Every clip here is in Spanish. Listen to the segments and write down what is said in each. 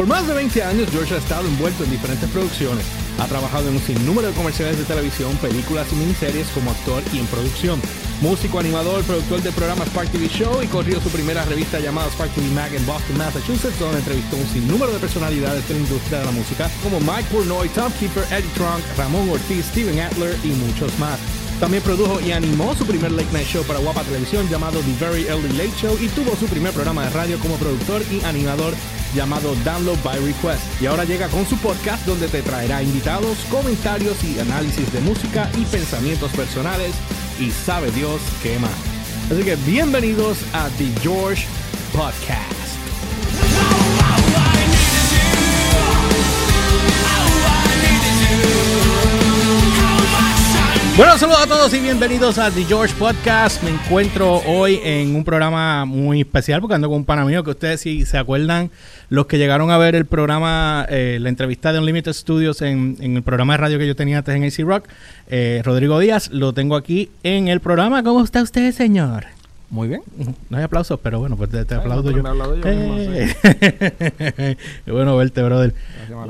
Por más de 20 años, George ha estado envuelto en diferentes producciones. Ha trabajado en un sinnúmero de comerciales de televisión, películas y miniseries como actor y en producción. Músico, animador, productor del programa Spark TV Show y corrió su primera revista llamada Spark TV Mag en Boston, Massachusetts, donde entrevistó un sinnúmero de personalidades de la industria de la música como Mike Pornoy, Tom Keeper, Eddie Trunk, Ramón Ortiz, Steven Adler y muchos más. También produjo y animó su primer late night show para Guapa Televisión llamado The Very Early Late Show y tuvo su primer programa de radio como productor y animador llamado Download by Request. Y ahora llega con su podcast donde te traerá invitados, comentarios y análisis de música y pensamientos personales y sabe Dios qué más. Así que bienvenidos a The George Podcast. Bueno, saludos a todos y bienvenidos a The George Podcast. Me encuentro hoy en un programa muy especial porque ando con un pana mío que ustedes si se acuerdan, los que llegaron a ver el programa, eh, la entrevista de Unlimited Studios en, en, el programa de radio que yo tenía antes en AC Rock, eh, Rodrigo Díaz, lo tengo aquí en el programa. ¿Cómo está usted, señor? Muy bien. No hay aplausos, pero bueno, pues te, te aplaudo yo. yo eh. bueno verte, brother.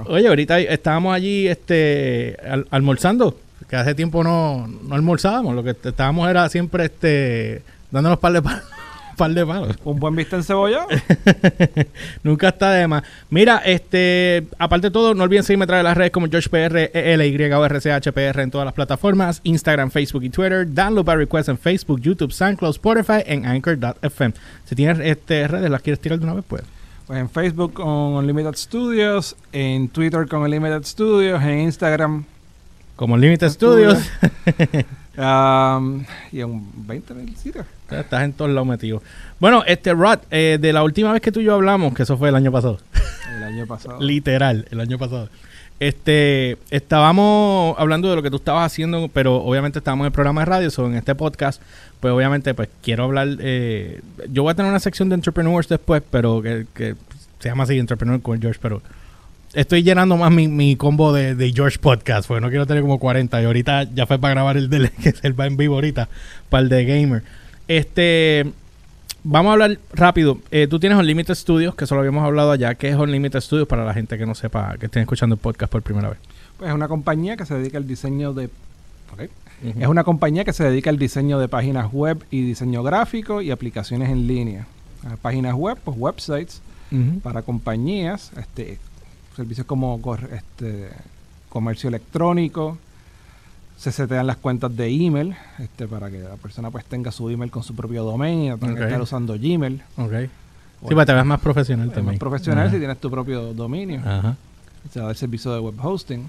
Oye, ahorita estábamos allí este, al, almorzando que hace tiempo no, no almorzábamos, lo que estábamos era siempre este dándonos par de palos. par de palos. Un buen vista en cebolla. Nunca está de más. Mira, este, aparte de todo, no olviden seguirme a través de las redes como GeorgePR, ELY o RCHPR en todas las plataformas, Instagram, Facebook y Twitter, download by request en Facebook, YouTube, SoundCloud, Spotify en Anchor.fm. Si tienes este redes, las quieres tirar de una vez, pues. Pues en Facebook con Unlimited Studios, en Twitter con Unlimited Studios, en Instagram como Limited Studios. um, y en 20 mil sitios. Estás en todos lados metido. Bueno, este Rod, eh, de la última vez que tú y yo hablamos, que eso fue el año pasado. El año pasado. Literal, el año pasado. Este, estábamos hablando de lo que tú estabas haciendo, pero obviamente estábamos en el programa de radio, o en este podcast, pues obviamente pues quiero hablar, eh, yo voy a tener una sección de entrepreneurs después, pero que, que se llama así, Entrepreneur con George, pero estoy llenando más mi, mi combo de, de, George Podcast, porque no quiero tener como 40. Y ahorita ya fue para grabar el de que el va en vivo ahorita, para el de Gamer. Este. Vamos a hablar rápido. Eh, tú tienes Unlimited Studios, que eso lo habíamos hablado allá. ¿Qué es Unlimited Studios para la gente que no sepa, que estén escuchando el podcast por primera vez? Pues es una compañía que se dedica al diseño de. Okay. Uh -huh. Es una compañía que se dedica al diseño de páginas web y diseño gráfico y aplicaciones en línea. Páginas web, pues websites uh -huh. para compañías, este, servicios como este, comercio electrónico, se setean las cuentas de email este, para que la persona pues tenga su email con su propio dominio, tenga okay. que estar usando Gmail. Sí, para que te veas más profesional también. Más profesional Ajá. si tienes tu propio dominio. Ajá. Se da el servicio de web hosting.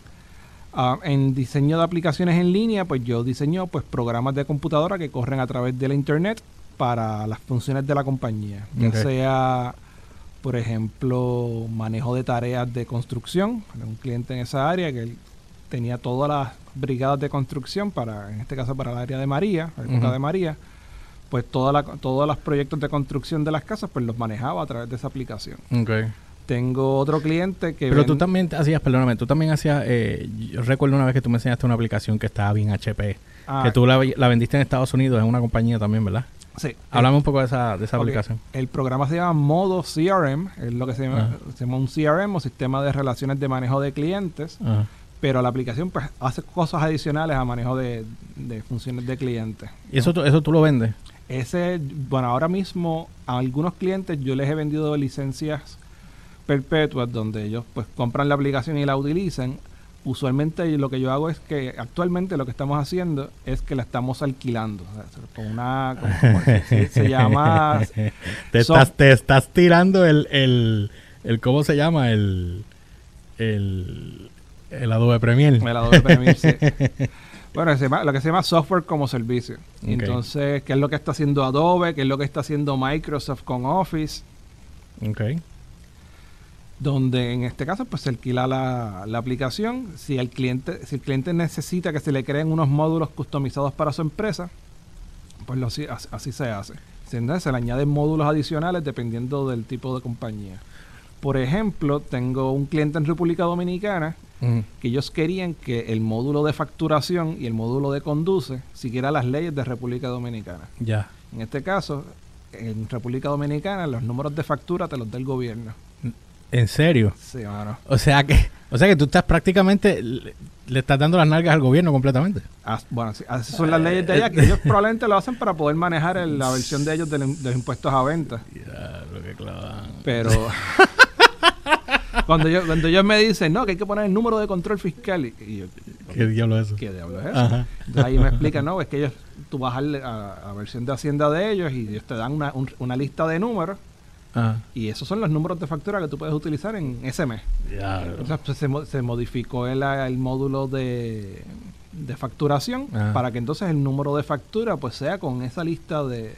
Uh, en diseño de aplicaciones en línea, pues yo diseño pues programas de computadora que corren a través de la internet para las funciones de la compañía. Ya okay. sea por ejemplo, manejo de tareas de construcción. Un cliente en esa área que él tenía todas las brigadas de construcción para, en este caso, para el área de María, la uh -huh. de María. Pues toda la, todos los proyectos de construcción de las casas, pues los manejaba a través de esa aplicación. Okay. Tengo otro cliente que... Pero ven... tú también hacías, perdóname, tú también hacías, eh, yo recuerdo una vez que tú me enseñaste una aplicación que estaba bien HP, ah, que tú la, la vendiste en Estados Unidos, en una compañía también, ¿verdad? Sí. Hablame un poco de esa, de esa okay. aplicación. El programa se llama Modo CRM, es lo que se llama, se llama un CRM o Sistema de Relaciones de Manejo de Clientes. Pero la aplicación pues hace cosas adicionales a manejo de, de funciones de clientes. ¿Y eso, eso tú lo vendes? Ese, bueno, ahora mismo a algunos clientes yo les he vendido licencias perpetuas donde ellos pues compran la aplicación y la utilizan usualmente lo que yo hago es que actualmente lo que estamos haciendo es que la estamos alquilando. O sea, con una. Con, se, se, llama. te, estás, te estás tirando el, el, el. ¿Cómo se llama? El. El. El Adobe Premiere. El Adobe Premiere, sí. Bueno, se llama, lo que se llama software como servicio. Okay. Entonces, ¿qué es lo que está haciendo Adobe? ¿Qué es lo que está haciendo Microsoft con Office? Okay donde en este caso pues se alquila la, la, aplicación. Si el cliente si el cliente necesita que se le creen unos módulos customizados para su empresa pues lo, así, así se hace. Se le añaden módulos adicionales dependiendo del tipo de compañía. Por ejemplo tengo un cliente en República Dominicana uh -huh. que ellos querían que el módulo de facturación y el módulo de conduce siguiera las leyes de República Dominicana. Ya. En este caso en República Dominicana los números de factura te los da el gobierno ¿En serio? Sí, mano. O sea que, o sea que tú estás prácticamente le, le estás dando las nalgas al gobierno completamente. As- bueno, sí, así son las leyes de allá, que ellos probablemente lo hacen para poder manejar el- la versión de ellos de, de los impuestos a venta. Ya, lo que clavan. Pero cuando, yo, cuando ellos me dicen, no, que hay que poner el número de control fiscal, y, y yo, ¿Qué diablo es eso? ¿qué diablo es eso? Ajá. Entonces ahí me explican, no, es que ellos, tú vas a la versión de Hacienda de ellos y ellos te dan una, un- una lista de números Ajá. y esos son los números de factura que tú puedes utilizar en ese mes. Entonces pues, se, mo- se modificó el, el módulo de, de facturación Ajá. para que entonces el número de factura pues sea con esa lista de,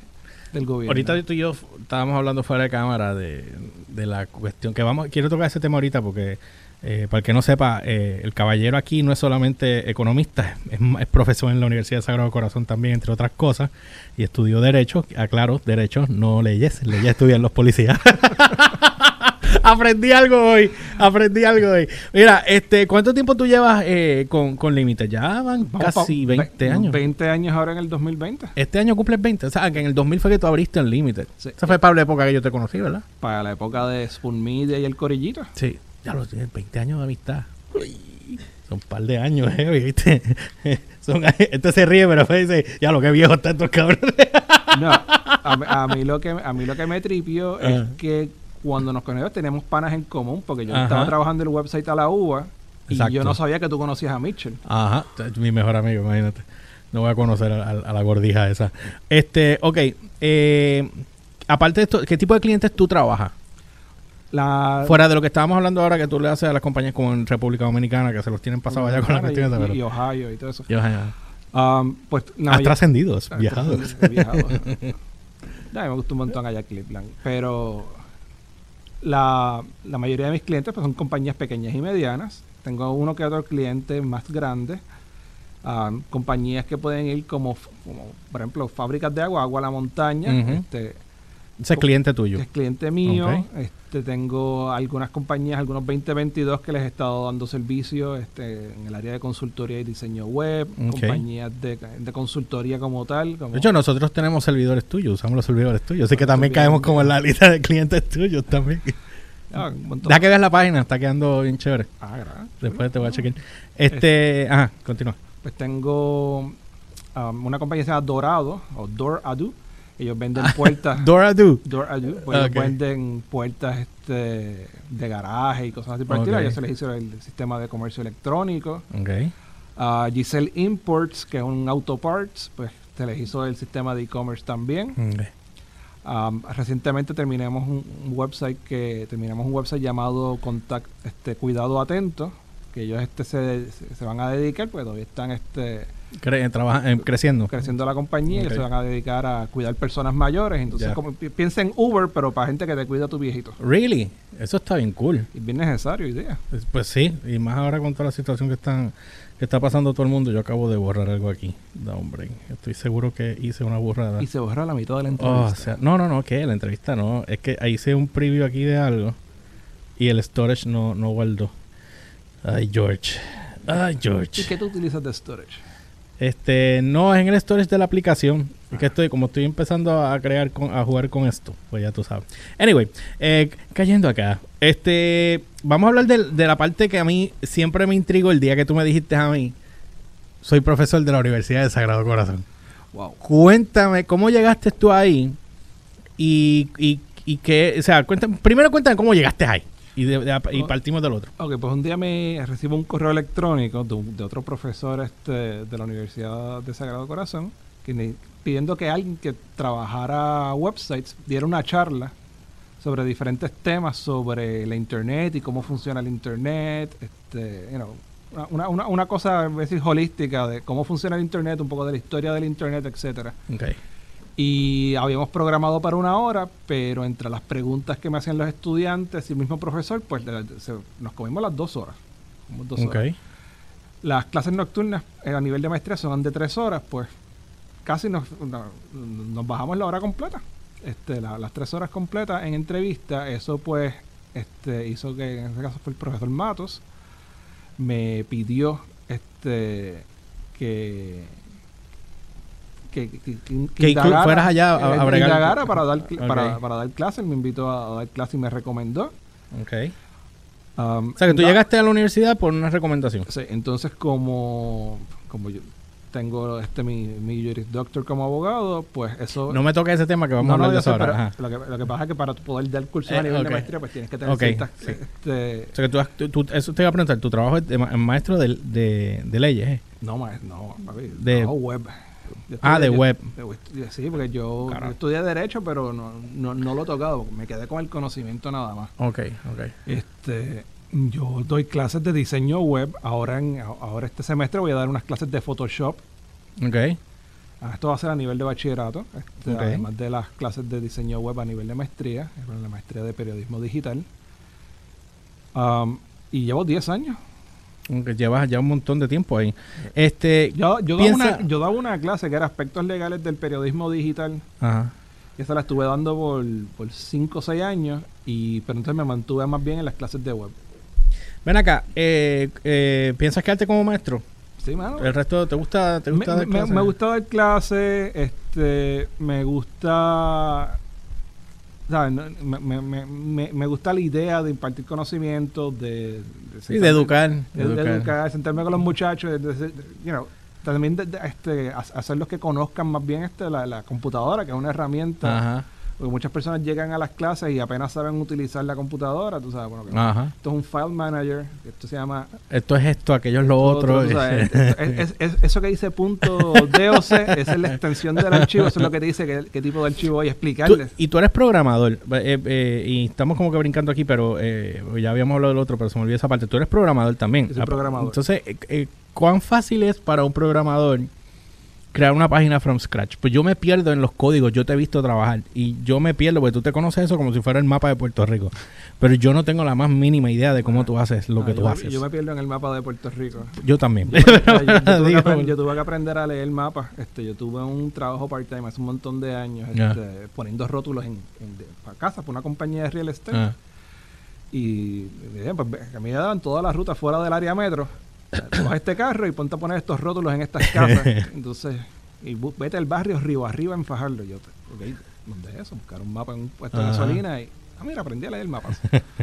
del gobierno. Ahorita tú y yo estábamos hablando fuera de cámara de, de la cuestión que vamos, quiero tocar ese tema ahorita porque eh, para el que no sepa, eh, el caballero aquí no es solamente economista, es, profesor en la Universidad de Sagrado Corazón también, entre otras cosas, y estudió Derecho, aclaro, Derecho, no leyes, leyes estudian los policías. aprendí algo hoy, aprendí algo hoy. Mira, este, ¿cuánto tiempo tú llevas eh, con, con Límite? Ya van Vamos casi pa- 20 ve- años. 20 años ahora en el 2020. Este año cumples 20. O sea, que en el 2000 fue que tú abriste en Limited. Sí. Esa fue para la época que yo te conocí, ¿verdad? Para la época de Spoon Media y el Corillito. Sí. Ya lo tienes, 20 años de amistad. Uy, son un par de años, ¿eh? ¿Viste? son, este se ríe, pero después dice, ya lo que viejo están estos cabrones. No, a, mí- a mí lo que a mí lo que me tripió es Ajá. que cuando nos conocimos teníamos panas en común, porque yo Ajá. estaba trabajando en el website a la UBA y Exacto. yo no sabía que tú conocías a Mitchell. Ajá, mi mejor amigo, imagínate. No voy a conocer a, a- a la gordija esa. Este, ok. eh, aparte de esto, ¿qué tipo de clientes tú trabajas? La, Fuera de lo que estábamos hablando ahora que tú le haces a las compañías como en República Dominicana, que se los tienen pasado allá con la y, cuestión de... y- pero- y Ohio y todo eso. Ya, ya. Um, pues la Has mayor- trascendido, has Ah, viajado. he viajado. Ya, me gusta un montón allá Cleveland. Pero la, la mayoría de mis clientes pues, son compañías pequeñas y medianas. Tengo uno que otro cliente más grande. ah, compañías que pueden ir como, como, por ejemplo, fábricas de agua, agua a la montaña. Este, Ese es cliente tuyo. es cliente mío. Este, tengo algunas compañías, algunos 2022 que les he estado dando servicio este, en el área de consultoría y diseño web, compañías de, de consultoría como tal. Como, De hecho, nosotros tenemos servidores tuyos, usamos los servidores tuyos. Así que también caemos como en la lista de clientes tuyos también. Ah. Deja que veas la página, está quedando bien chévere. Ah, gracias. Después te voy a chequear. Este, ajá, continúa. Pues tengo um, una compañía que se llama Dorado o Door Adu. Ellos venden puertas. Dora Do. Door Adu. Pues ellos venden puertas este, de garaje y cosas así por el estilo. Ok. Ya se les hizo el sistema de comercio electrónico. Ok. A Giselle Imports, que es un auto parts, pues se les hizo el sistema de e-commerce también. Ok. Um, recientemente terminamos un, un website que terminamos un website llamado Contact, este, Cuidado Atento, que ellos este se, se- se van a dedicar, pues todavía están este Cre- trabaja- eh, creciendo. creciendo la compañía y se van a dedicar a cuidar personas mayores. Entonces, Ya. como pi- piensa en Uber, pero para gente que te cuida a tu viejito. Really? Eso está bien cool. Y bien necesario hoy día. Pues, pues sí, y más ahora con toda la situación que están que está pasando todo el mundo. Yo acabo de borrar algo aquí. No, hombre. Estoy seguro que hice una borrada. Y se borra la mitad de la Oh, entrevista. o sea, no, no, no, que la entrevista no. Es que ahí hice un preview aquí de algo y el storage no, no guardó. Ay, George. Ay, ¿Y George. qué tú utilizas de storage? Este, no es en el storage de la aplicación. Que estoy, como estoy empezando a crear, con, a jugar con esto, pues ya tú sabes. Anyway, eh, cayendo acá. Este, vamos a hablar de, de la parte que a mí siempre me intrigó el día que tú me dijiste a mí. Soy profesor de la Universidad de Sagrado Corazón. Wow. Cuéntame, ¿cómo llegaste tú ahí? Y, y, y qué, o sea, cuéntame, primero cuéntame cómo llegaste ahí. Y, de- de- y Oh. partimos del otro. Ok, pues un día me recibo un correo electrónico de, un- de otro profesor este, de la Universidad de Sagrado Corazón que me- pidiendo que alguien que trabajara websites diera una charla sobre diferentes temas sobre la internet y cómo funciona el internet, este, you know, una, una, una cosa, a decir, holística de cómo funciona el internet, un poco de la historia del internet, etcétera. Ok. Y habíamos programado para una hora, pero entre las preguntas que me hacían los estudiantes y el mismo profesor, pues se- nos comimos las dos horas. Dos. Las clases nocturnas eh, a nivel de maestría son de tres horas, pues casi nos, no- nos bajamos la hora completa. Este, la- las tres horas completas en entrevista, eso pues este, hizo que, en este caso fue el profesor Matos, me pidió este que que, que, que- que inclu- fueras allá a- a eh, bregar- indagara para dar cl- Ok. para, para dar clase, él me invitó a, a dar clase y me recomendó Ok. Um, o sea, que tú llegaste a la universidad por una recomendación. Sí, entonces como, como yo tengo este mi, mi Juris Doctor como abogado, pues eso... No me toca ese tema que vamos a hablar de eso ahora. Lo que, lo que, pasa es que para poder dar curso a eh, nivel de maestría, pues tienes que tener ciertas... Este, o sea, que tú, eso te iba a preguntar, ¿tu trabajo es de, maestro de, de, de leyes? Eh? No, no, papi, de, web. Ah, de web. sí, porque yo, estudié Derecho, pero no, no, no, lo he tocado, porque me quedé con el conocimiento nada más. Ok, ok. Este, yo doy clases de diseño web. Ahora, en, ahora este semestre voy a dar unas clases de Photoshop. Ok. Ah, esto va a ser a nivel de bachillerato, este, además de las clases de diseño web a nivel de maestría, la maestría de periodismo digital. Um, y llevo 10 años aunque llevas ya un montón de tiempo ahí. Este, yo, yo, daba una, yo daba una clase que era aspectos legales del periodismo digital. Ajá. Y esa la estuve dando por 5 o 6 años, y, pero entonces me mantuve más bien en las clases de web. Ven acá, eh, eh, ¿piensas quedarte como maestro? Sí, mano. ¿El resto te gusta, te gusta me, dar Me, gusta dar clases, este, me gusta me, me, me, me, gusta la idea de impartir conocimiento, de, de, de educar, de, educar. sentarme con los muchachos, you know, también este, hacerlos que conozcan más bien este, la, la computadora, que es una herramienta. Ajá porque muchas personas llegan a las clases y apenas saben utilizar la computadora, tú sabes, bueno, esto es un file manager, esto se llama... Esto es esto, aquello es lo otro. es, eso que dice punto DOC, es la extensión del archivo, eso es lo que te dice qué, tipo de archivo hay, explicarles. y tú eres programador, eh, eh, y estamos como que brincando aquí, pero eh, ya habíamos hablado del otro, pero se me olvidó esa parte. Tú eres programador también. Yo soy programador. Entonces, ¿cuán fácil es para un programador crear una página from scratch. Pues yo me pierdo en los códigos, yo te he visto trabajar y yo me pierdo, porque tú te conoces eso como si fuera el mapa de Puerto Rico. Pero yo no tengo la más mínima idea de cómo tú haces lo que tú haces. Yo me pierdo en el mapa de Puerto Rico. Yo también. Yo, tuve, que aprender a leer mapas. Este, yo tuve un trabajo part-time hace un montón de años este, poniendo rótulos en, para casa, por una compañía de real estate. Ah. Y pues, a mí me daban todas las rutas fuera del área metro coge este carro y ponte a poner estos rótulos en estas casas. Entonces, y vete al barrio Río Arriba en Fajardo. Yo, ok, ¿dónde es eso? Buscar un mapa en un puesto de gasolina y, ah, mira, aprendí a leer mapas.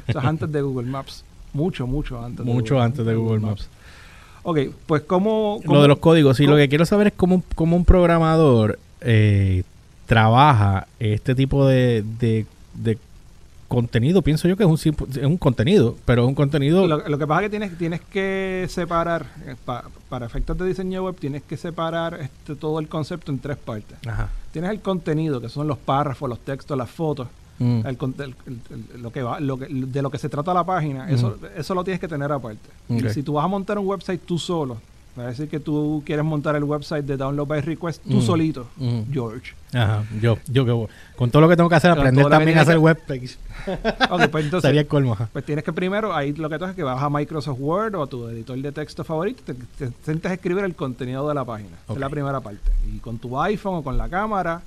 Eso es antes de Google Maps. Mucho, mucho antes. Mucho antes de Google Maps. Ok, pues ¿cómo, Lo de los códigos, sí, lo que quiero saber es cómo, cómo un programador eh, trabaja este tipo de, de, de contenido, pienso yo que es un, es un contenido, pero es un contenido... Lo, que pasa es que tienes, tienes que separar, eh, para efectos de diseño web, tienes que separar este, todo el concepto en tres partes. Tienes el contenido, que son los párrafos, los textos, las fotos. Mm. lo que va, lo que, de lo que se trata la página, eso, mm. eso lo tienes que tener aparte. si tú vas a montar un website tú solo, A decir que tú quieres montar el website de Download by Request tú solito, George. Ajá, yo, yo que con todo lo que tengo que hacer, aprender también a hacer web pues entonces, Sería el colmo. Pues tienes que primero, ahí lo que tú haces es que vas a Microsoft Word o a tu editor de texto favorito, te, te, sientes a escribir el contenido de la página. es la primera parte. Y con tu iPhone o con la cámara,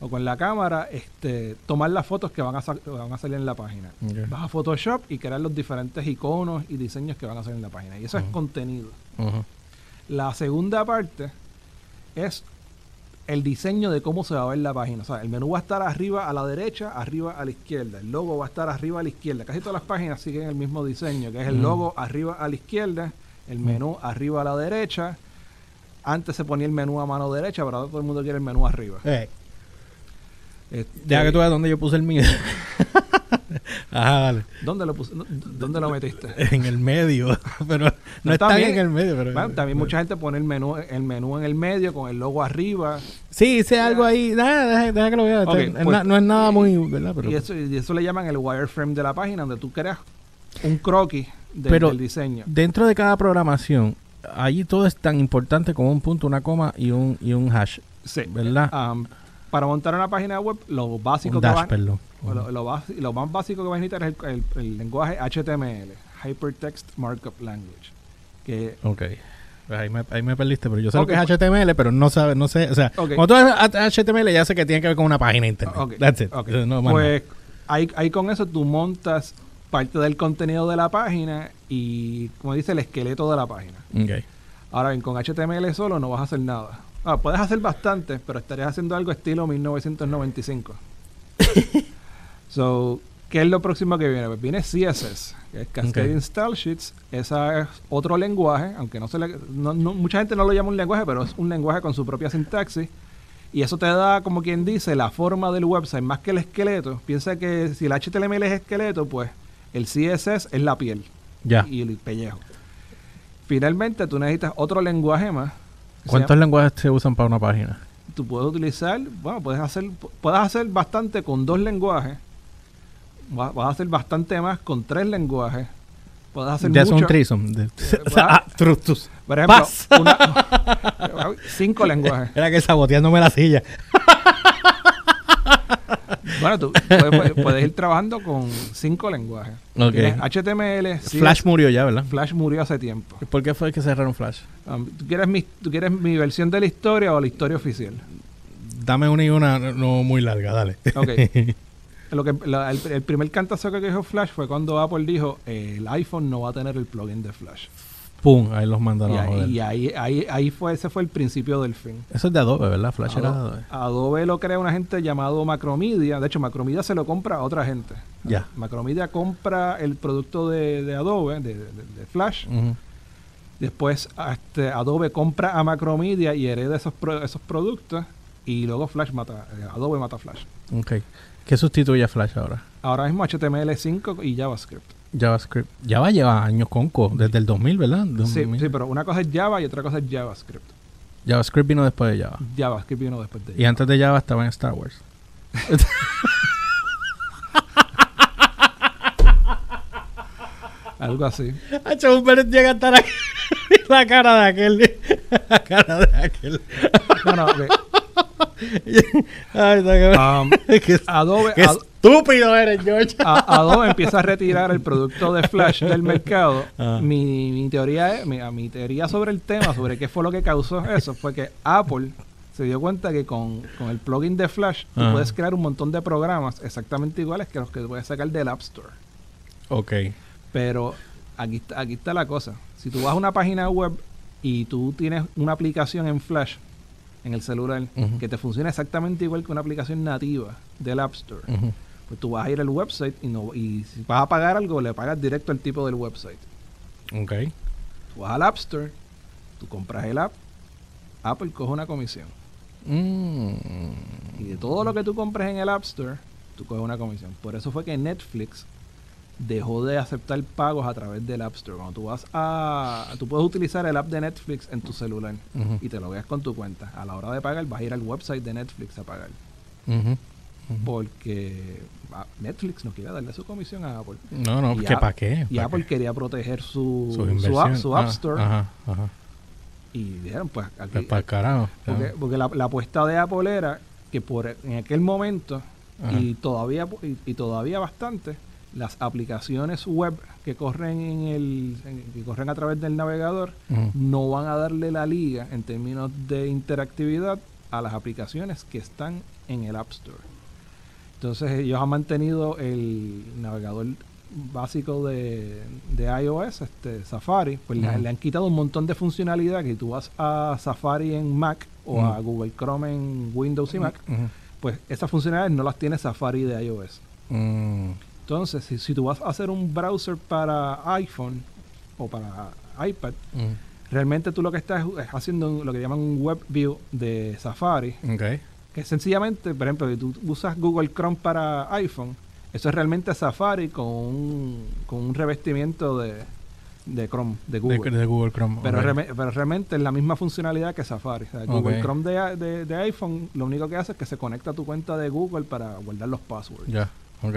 o con la cámara, este, tomar las fotos que van a, van a salir en la página. Vas a Photoshop y crear los diferentes iconos y diseños que van a salir en la página. Y eso es contenido. La segunda parte es el diseño de cómo se va a ver la página. O sea, el menú va a estar arriba a la derecha, arriba a la izquierda. El logo va a estar arriba a la izquierda. Casi todas las páginas siguen el mismo diseño, que es el logo arriba a la izquierda, el menú arriba a la derecha. Antes se ponía el menú a mano derecha, pero ahora todo el mundo quiere el menú arriba. Eh, este, Deja que tú veas dónde yo puse el mío. Ajá, dale. ¿Dónde lo, puse, ¿Dónde lo metiste? En el medio. Pero no, está bien en el medio. Pero, también mucha gente pone el menú, el menú en el medio con el logo arriba. Sí, hice algo ahí. Deja, deja, que lo vea. Pues, no, es nada muy. ¿verdad? y, eso, y eso le llaman el wireframe de la página, donde tú creas un croquis del diseño. Dentro de cada programación, allí todo es tan importante como un punto, una coma y un, y un hash. Sí. ¿Verdad? Um, para montar una página web, lo básico que lo, más básico que va a necesitar es el, lenguaje HTML, Hypertext Markup Language. Que ok. Pues ahí, me, ahí me perdiste, pero yo sé lo que es HTML, pues pero no sabe, no sé, o sea, cuando tú HTML ya sé que tiene que ver con una página internet. That's it. pues ahí, ahí con eso tú montas parte del contenido de la página y, como dice, el esqueleto de la página. Okay. Ahora bien, con HTML solo no vas a hacer nada. Ah, puedes hacer bastante, pero estarías haciendo algo estilo 1995. so, ¿Qué es lo próximo que viene? Pues viene CSS, que es Cascading Style Sheets. Esa es otro lenguaje, aunque no se le, no, mucha gente no lo llama un lenguaje, pero es un lenguaje con su propia sintaxis. Y eso te da, como quien dice, la forma del website más que el esqueleto. Piensa que si el HTML es esqueleto, pues el CSS es la piel ya. y el pellejo. Finalmente, tú necesitas otro lenguaje más. ¿Cuántos lenguajes se usan para una página? Tú puedes utilizar, bueno, puedes hacer, puedes hacer bastante con dos lenguajes vas, a hacer bastante más con tres lenguajes. Puedes hacer de mucho. un trisom. De, ah, por ejemplo, cinco lenguajes. Era que saboteándome la silla. bueno, tú puedes, ir trabajando con cinco lenguajes. HTML. Flash murió ya, ¿verdad? Flash murió hace tiempo. ¿Por qué fue que cerraron Flash? Um, ¿tú, quieres mi, ¿Tú quieres mi versión de la historia o la historia oficial? Dame una y una no muy larga, dale. Ok. lo que el, primer cantazo que dijo Flash fue cuando Apple dijo el iPhone no va a tener el plugin de Flash. Pum, ahí los mandaron y a joder. Y ahí, ahí, ahí fue, ese fue el principio del fin. Eso es de Adobe, ¿verdad? Flash Adobe, era Adobe. Adobe lo crea una gente llamado Macromedia. De hecho, Macromedia se lo compra a otra gente. Ya. Macromedia compra el producto de, Adobe, de, Flash. Después este, Adobe compra a Macromedia y hereda esos, esos productos. Y luego Flash mata, eh, Adobe mata Flash. Ok. ¿Qué sustituye a Flash ahora? Ahora mismo HTML5 y JavaScript. JavaScript. Java lleva años con desde el 2000, ¿verdad? Sí, sí, pero una cosa es Java y otra cosa es JavaScript. JavaScript vino después de Java. JavaScript vino después de Java. Y antes de Java estaba en Star Wars. Algo así. Hacho, un llega a estar aquí. la cara de aquel. La cara de aquel. No, no, Um, Adobe, qué estúpido eres, George. Adobe empieza a retirar el producto de Flash del mercado. Ah. Mi, teoría es, mi, teoría sobre el tema, sobre qué fue lo que causó eso, fue que Apple se dio cuenta que con, el plugin de Flash tú ah. puedes crear un montón de programas exactamente iguales que los que puedes sacar del App Store. Ok. Pero aquí, aquí está la cosa. Si tú vas a una página web y tú tienes una aplicación en Flash en el celular que te funciona exactamente igual que una aplicación nativa del App Store, pues tú vas a ir al website y, no, y si vas a pagar algo, le pagas directo al tipo del website. Ok. Tú vas al App Store, tú compras el app, Apple coge una comisión. Mm. Y de todo lo que tú compres en el App Store, tú coges una comisión. Por eso fue que Netflix dejó de aceptar pagos a través del App Store. Cuando tú vas a... Tú puedes utilizar el app de Netflix en tu celular y te lo veas con tu cuenta. A la hora de pagar vas a ir al website de Netflix a pagar. Porque ah, Netflix no quiere darle su comisión a Apple. No, no, ¿qué para qué? Y Apple quería proteger su, su, app, ah, Store. Y dijeron, pues aquí... Pues para carajo. Porque, la, apuesta de Apple era que por en aquel momento y todavía y todavía bastante las aplicaciones web que corren en el que corren a través del navegador no van a darle la liga en términos de interactividad a las aplicaciones que están en el App Store. Entonces ellos han mantenido el navegador básico de, iOS, este Safari, pues le, han quitado un montón de funcionalidad que tú vas a Safari en Mac o a Google Chrome en Windows y Mac, pues esas funcionalidades no las tiene Safari de iOS. Mm. Entonces, si, tú vas a hacer un browser para iPhone o para iPad, realmente tú lo que estás es haciendo lo que llaman un web view de Safari. Okay. Que sencillamente, por ejemplo, si tú usas Google Chrome para iPhone, eso es realmente Safari con un, con un revestimiento de, de Chrome, de Google. De, Google Chrome. Pero, pero, realmente es la misma funcionalidad que Safari. Google Chrome de, de, iPhone lo único que hace es que se conecta a tu cuenta de Google para guardar los passwords. Ya, ok.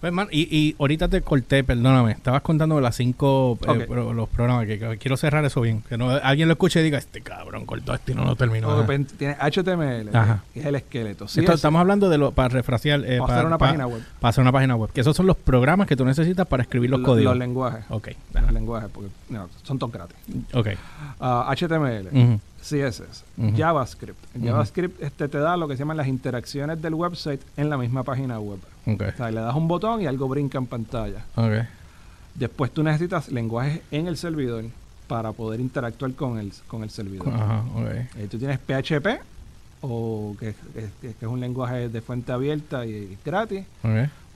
Pues, man, y, y ahorita te corté, perdóname. Estabas contando las cinco eh, los programas que, quiero cerrar eso bien. Que no alguien lo escuche y diga, este cabrón cortó esto y no lo terminó. tiene HTML, que es el esqueleto. Sí, estamos hablando de lo para refrasear. Eh, para, hacer una página web. Para hacer una página web. Que esos son los programas que tú necesitas para escribir los códigos. Los lenguajes. Ok. Los lenguajes, porque no, son todos gratis. Ok. HTML. Uh CSS, JavaScript. JavaScript este, te da lo que se llaman las interacciones del website en la misma página web. Okay. O sea, le das un botón y algo brinca en pantalla. Okay. Después tú necesitas lenguajes en el servidor para poder interactuar con el, con el servidor. Ajá, okay. Eh, tú tienes PHP, o que, es un lenguaje de fuente abierta y, gratis.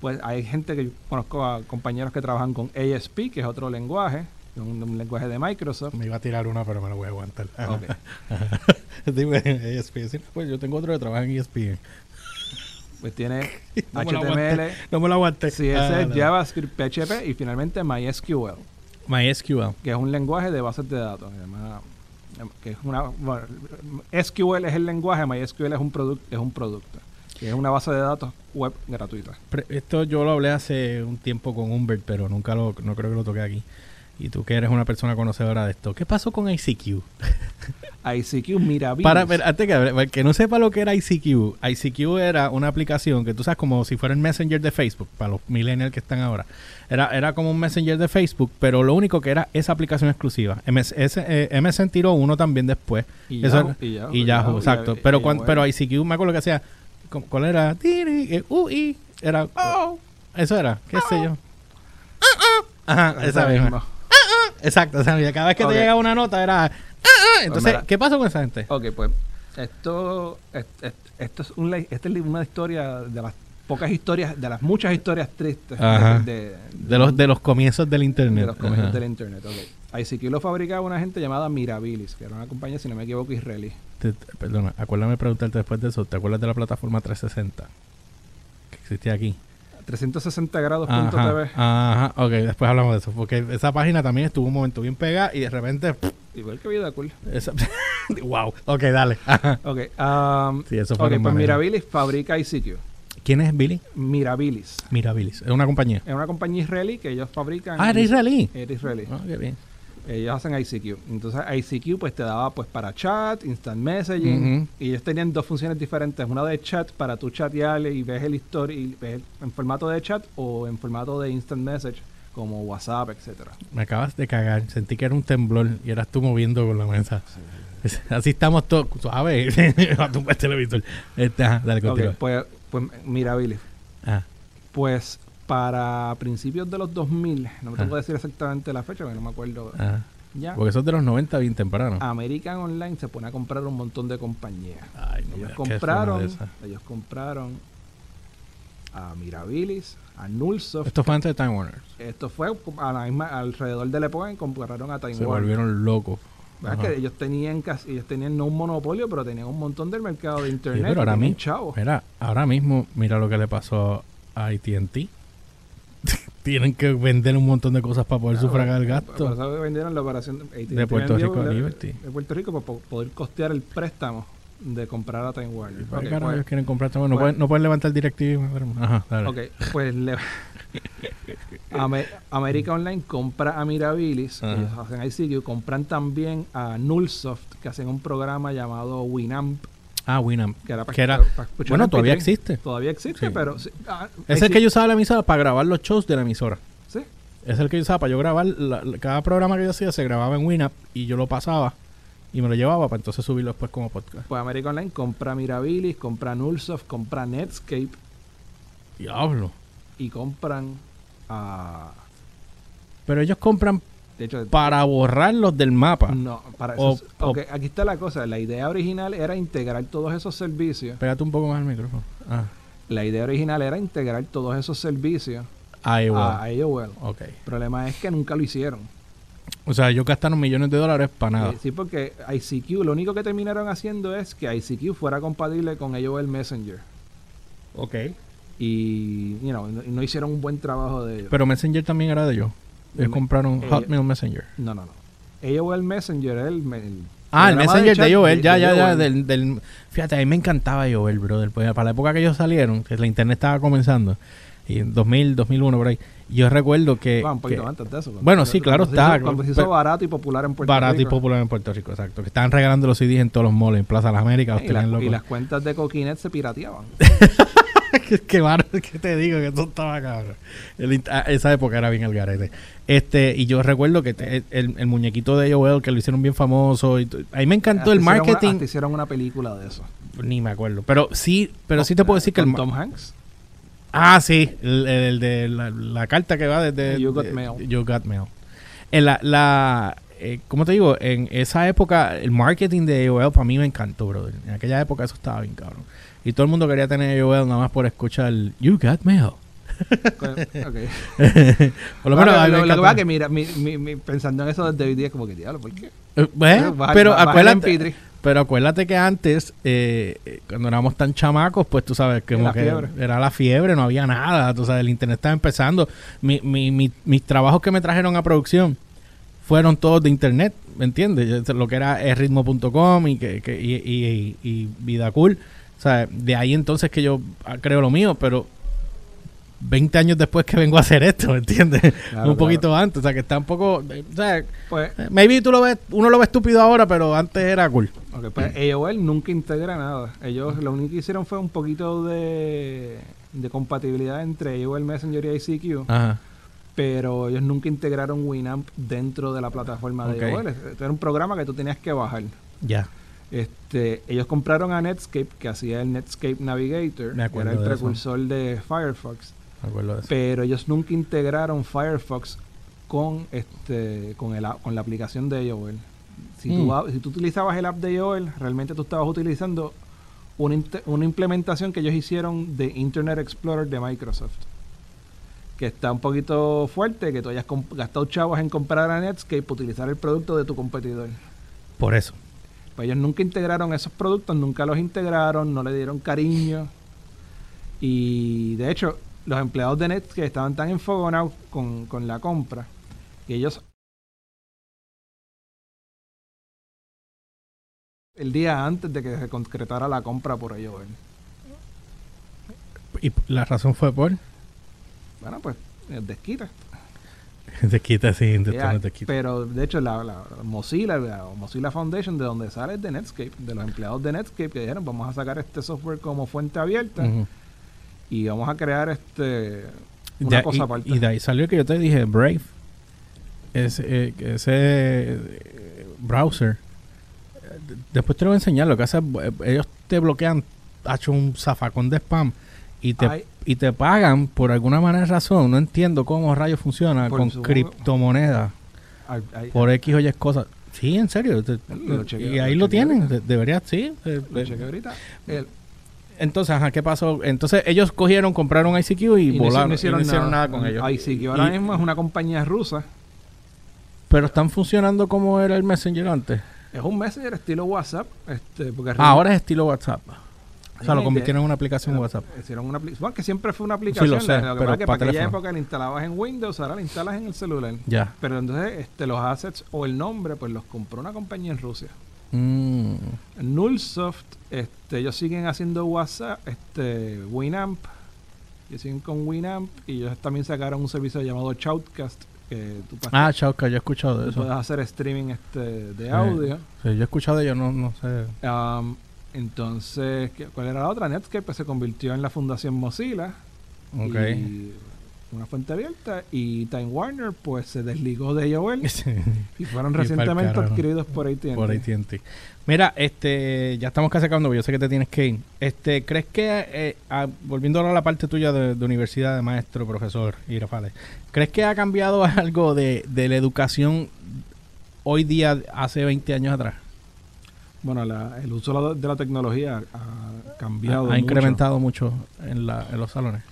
Pues hay gente que yo conozco a compañeros que trabajan con ASP, que es otro lenguaje, un, un lenguaje de Microsoft. Me iba a tirar una, pero me la voy a aguantar. Ok. Digo, ESPN. Sí, pues yo tengo otro que trabaja en ESPN. Pues tiene No HTML. No me lo aguanté. CSS, Ah, dale. JavaScript, PHP y finalmente MySQL, MySQL. que es un lenguaje de bases de datos. que es una, bueno, SQL es el lenguaje, MySQL es un, produc- es un producto, que es una base de datos web gratuita. Esto yo lo hablé hace un tiempo con Humbert, pero nunca lo, no creo que lo toqué aquí. Y tú que eres una persona conocedora de esto, ¿qué pasó con ICQ? ICQ Mirabilis. Para, pero antes que, para que no sepa lo que era ICQ, ICQ era una aplicación que tú sabes como si fuera el Messenger de Facebook, para los millennials que están ahora. Era, era como un Messenger de Facebook, pero lo único que era esa aplicación exclusiva. MS, eh, MSN tiró uno también después. Y Eso Yahoo, y Yahoo, y Yahoo, Yahoo, exacto. y- pero, pero ICQ me acuerdo que hacía, ¿cómo- ¿cuál era? Eh, UI, era, oh, eso era, qué sé yo. Ajá, esa misma. Exacto, esa misma. Cada vez que te llegaba una nota era... "Ah, ah". Entonces, mira. ¿qué pasó con esa gente? Ok, pues esto, es- es- esto es un, esta es una historia de las pocas historias, de las muchas historias tristes de, de- De los, de los comienzos del internet. de los comienzos Ajá. del internet. ok. ICQ lo fabricaba una gente llamada Mirabilis, que era una compañía, si no me equivoco, israelí. Te- te- perdona, acuérdame preguntarte después de eso. ¿Te acuerdas de la plataforma 360? Que existía aquí. 360 grados Ajá, ajá, ok, después hablamos de eso. Porque esa página también estuvo un momento bien pegada y de repente. Igual que Vida Cool. esa- wow, ok, dale. Ajá. Ok, um, Sí, eso ok, fue pues. Mirabilis fabrica ICQ. ¿Quién es Billy? Mirabilis. Mirabilis, es una compañía. Es una compañía israelí que ellos fabrican. Ah, era israelí. Era israelí. Ah, qué bien. Ellos hacen ICQ. Entonces ICQ pues te daba pues para chat, instant messaging. Y ellos tenían dos funciones diferentes. Una de chat para tu chatearle y ves el story y ves en formato de chat o en formato de instant message como WhatsApp, etcétera. Me acabas de cagar. Sentí que era un temblor y eras tú moviendo con la mesa. Así estamos todos. Suave. a tu el televisor. Este, ajá, dale, Ok, continúa. pues, pues mira, Billy. Ah, Pues para principios de los 2000, no me tengo Ah. que decir exactamente la fecha porque no me acuerdo ah. ya. Porque eso es de los 90 bien temprano. American Online se pone a comprar un montón de compañías. Ay, no ellos compraron, de esas. ellos compraron a Mirabilis, a Nullsoft. Esto fue antes de Time Warner. Esto fue a la misma, alrededor de la época en compraron a Time Se Warner. volvieron locos. ¿Verdad Ajá. que ellos tenían casi, ellos tenían no un monopolio, pero tenían un montón del mercado de Sí, internet. pero ahora, tenían mi- chavos. mira, ahora mismo, mira lo que le pasó a AT&T. Tienen que vender un montón de cosas para poder sufragar el Por gasto. eso vendieron la operación de, De Puerto Rico a de- Liberty. De Puerto Rico para po- poder costear el préstamo de comprar a Time Warner. ¿Para Ok, qué carajo pues- ellos quieren comprar todo? No, pues- pueden, no pueden levantar directivo. Ajá, dale. Ok, pues le- América Online compra a Mirabilis, Ajá. ellos hacen ICQ, compran también a Nullsoft, que hacen un programa llamado Winamp, Ah, Winamp. que era para Que era- para escuchar Bueno, MP3. todavía existe. Todavía existe, Sí. pero... sí, ah, Es el que yo usaba la emisora para grabar los shows de la emisora. Sí, Es el que yo usaba para yo grabar. la- la- cada programa que yo hacía se grababa en Winamp y yo lo pasaba y me lo llevaba para entonces subirlo después como podcast. pues América Online compra Mirabilis, compra Nullsoft, compra Netscape Diablo. y compran a... Pero ellos compran De hecho, para borrarlos del mapa. no, para O- eso... ok, aquí está la cosa. La idea original era integrar todos esos servicios. Pégate un poco más al micrófono. Ah, La idea original era integrar todos esos servicios a, va. a AOL. Ok. El problema es que nunca lo hicieron. O sea, ellos gastaron millones de dólares para nada. Sí, porque ICQ, lo único que terminaron haciendo es que ICQ fuera compatible con AOL Messenger. Ok. Y, you know, no, hicieron un buen trabajo de ello. Pero Messenger también era de ellos. Ellos compraron Hotmail Messenger. no, no, no. AOL Messenger es el, el Ah, el Messenger chat de Joel, ya, de ya, ya. Del, del- fíjate, a mí me encantaba Joel, brother. Pues para la época que ellos salieron, que la internet estaba comenzando, y en 2000, 2001, por ahí, yo recuerdo que. Ah, un poquito que- antes de eso. Bueno, sí, claro cuando se está, hizo- Cuando se hizo pero- barato y popular en Puerto barato y Rico. popular en Puerto Rico, exacto. Que estaban regalando los CDs en todos los malls, en Plaza de las Américas, los Y, tenían y las cuentas de Coquinet se pirateaban. Qué barato que te digo que eso estaba cabrón. El ah, esa época era bien el garete. Este, y yo recuerdo que te- el, el muñequito de Joel, que lo hicieron bien famoso. Y a mí me encantó Hasta el una- marketing. hasta hicieron una película de eso. Ni me acuerdo. Pero sí, pero sí te puedo decir que el Tom Hanks. Ah, sí, el, el de la, la carta que va desde... You Got de- Mail. You Got Mail. En la, la eh, ¿cómo te digo? En esa época, el marketing de AOL para mí me encantó, brother. En aquella época eso estaba bien cabrón. Y todo el mundo quería tener AOL nada más por escuchar You Got Mail. Con- ok. Por lo menos a lo, lo que es que mira, mi, mi, mi- pensando en eso desde hoy día es como que diablo, ¿por qué? Eh, ¿ves? Baja- pero baja acuérdate, MP3. pero acuérdate que antes, eh, cuando éramos tan chamacos, pues tú sabes que, Era como la que fiebre. era la fiebre, no había nada, tú sabes, el internet estaba empezando. Mi, mi, mi- mis trabajos que me trajeron a producción fueron todos de internet, ¿me entiendes? Lo que era ritmo.com y, que, que- y, y, y Vida Cool. O sea, de ahí entonces que yo ah, creo lo mío, pero 20 años después que vengo a hacer esto, ¿me entiendes? Claro, un poquito antes, o sea, que está un poco... O sea, Pues, eh, Maybe tú lo ves, uno lo ve estúpido ahora, pero antes era cool. ok, pues AOL nunca integra nada. Ellos lo único que hicieron fue un poquito de, de compatibilidad entre AOL Messenger y ICQ, Ajá. pero ellos nunca integraron Winamp dentro de la plataforma de. AOL. Este era un programa que tú tenías que bajar. Ya. Este, ellos compraron a Netscape, que hacía el Netscape Navigator, Me que era el de eso. precursor de Firefox, Me acuerdo de eso. pero ellos nunca integraron Firefox con este con el app- con la aplicación de AOL. Si, tú, Mm. si tú utilizabas el app de AOL, realmente tú estabas utilizando una, una implementación que ellos hicieron de Internet Explorer de Microsoft. Que está un poquito fuerte, que tú hayas gastado chavos en comprar a Netscape para utilizar el producto de tu competidor. Por eso. Pues ellos nunca integraron esos productos, nunca los integraron, no le dieron cariño. Y de hecho, los empleados de Netscape estaban tan enfogonados con, con la compra que ellos el día antes de que se concretara la compra por ellos. Y la razón fue por. Bueno, pues desquita. Te quita, sí, te quita. pero de hecho la, la Mozilla, la Mozilla Foundation, de donde sale es de Netscape, de los empleados de Netscape que dijeron vamos a sacar este software como fuente abierta y vamos a crear este una cosa y, aparte. y de ahí salió que yo te dije, Brave. Ese, eh, ese eh, browser. Después te lo voy a enseñar. Lo que hace eh, ellos te bloquean, ha hecho un zafacón de spam y te, Ay. y te pagan por alguna manera razón. No entiendo cómo rayos funciona Por con criptomonedas. Ay, por X o Y cosas. Sí, en serio. te- Lo chequeo, y ahí lo lo chequeo tienen. ahorita. de- debería, sí. eh, lo eh, ahorita. El- entonces, ajá, ¿qué pasó? Entonces, ellos cogieron, compraron ICQ y, y no, volaron. no y hicieron, nada, con ellos. Que ahora Y- mismo es una compañía rusa. Pero están funcionando como era el Messenger antes. Es un messenger estilo WhatsApp. Este, porque Ah, ahora es estilo WhatsApp. O sea, lo Sí, convirtieron en una aplicación WhatsApp. Hicieron una aplicación. Bueno, que siempre fue una aplicación. lo sé, lo que pero es que para aquella época la instalabas en Windows, ahora la instalas en el celular. Ya. Pero entonces este, los assets o el nombre, pues los compró una compañía en Rusia. Mm, Nullsoft, este, ellos siguen haciendo WhatsApp, este, Winamp. Ellos siguen con Winamp y ellos también sacaron un servicio llamado Shoutcast que tú, Ah, Chauca, yo he escuchado de eso. puedes hacer streaming este, de Sí. audio. Sí, yo he escuchado de ellos, no, no sé. Um, entonces, ¿qué- ¿cuál era la otra? Netscape pues, se convirtió en la fundación Mozilla. Ok. Y una fuente abierta. Y Time Warner pues se desligó de AOL y fueron Y pa'l recientemente adquiridos por AT&T. Por AT&T. Mira, este, ya estamos casi acabando, yo sé que te tienes que ir. Este, ¿crees que, eh, ah, volviendo ahora a la parte tuya de, de universidad, de maestro, profesor, Irafales, ¿crees que ha cambiado algo de, de la educación hoy día, hace 20 años atrás? Bueno, la- el uso de la- tecnología ha cambiado ha mucho. incrementado mucho en, la, en los salones.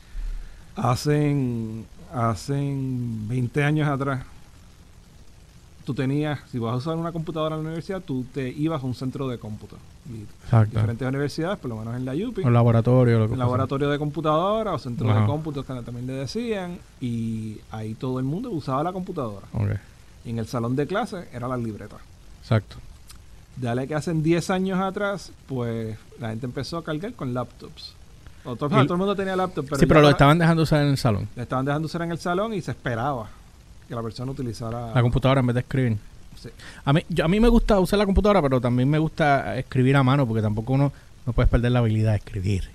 Hacen, hacen 20 años atrás, tú tenías, si vas a usar una computadora en la universidad, tú te ibas a un centro de cómputo. Exacto. diferentes universidades, por lo menos en la UPI, Un laboratorio, lo que laboratorio de computadora o centro Ajá. de cómputo, que también le decían, y ahí todo el mundo usaba la computadora. Ok, Y en el salón de clases era la libreta. Exacto. Dale que hace 10 años atrás, pues la gente empezó a cargar con laptops. O todo, el mundo tenía laptop, pero sí, pero lo estaban dejando usar en el salón. le estaban dejando usar en el salón y se esperaba que la persona utilizara La computadora en vez de escribir. Sí. A mí, yo- a mí me gusta usar la computadora, pero también me gusta escribir a mano, porque tampoco uno no puedes perder la habilidad de escribir.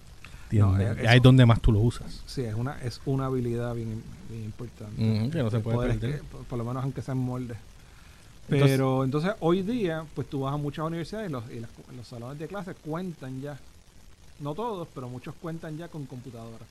No, eh, Ahí es donde más tú lo usas. Sí, es una, es una habilidad bien, bien importante. Que no se puede perder. por, por lo menos aunque sea en molde. Pero entonces hoy día, pues tú vas a muchas universidades y los, y las- los salones de clase cuentan ya, no todos, pero muchos cuentan ya con computadoras.